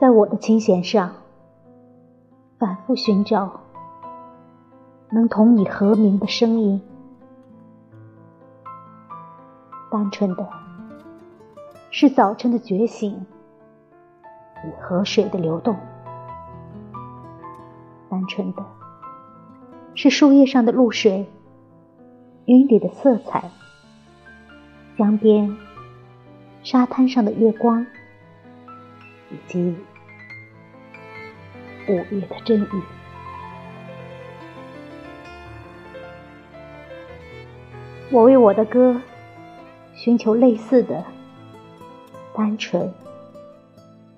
在我的琴弦上，反复寻找能同你和鸣的声音。单纯的，是早晨的觉醒与河水的流动；单纯的，是树叶上的露水、云里的色彩、江边、沙滩上的月光，以及五月的阵雨。我为我的歌。寻求类似的、单纯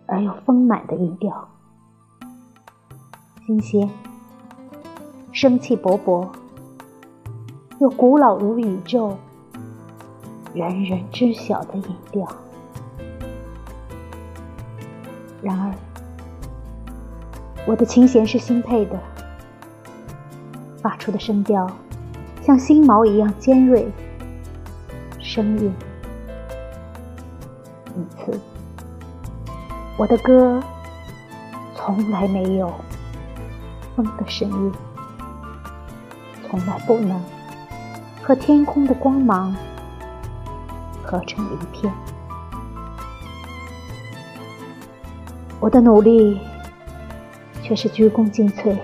而又丰满的音调，新鲜、生气勃勃，又古老如宇宙、人人知晓的音调。然而，我的琴弦是新配的，发出的声调像新毛一样尖锐。声音，因此，我的歌从来没有风的声音，从来不能和天空的光芒合成一片。我的努力却是鞠躬尽瘁，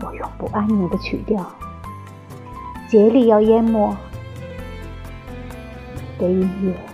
我永不安宁的曲调，竭力要淹没。的音乐。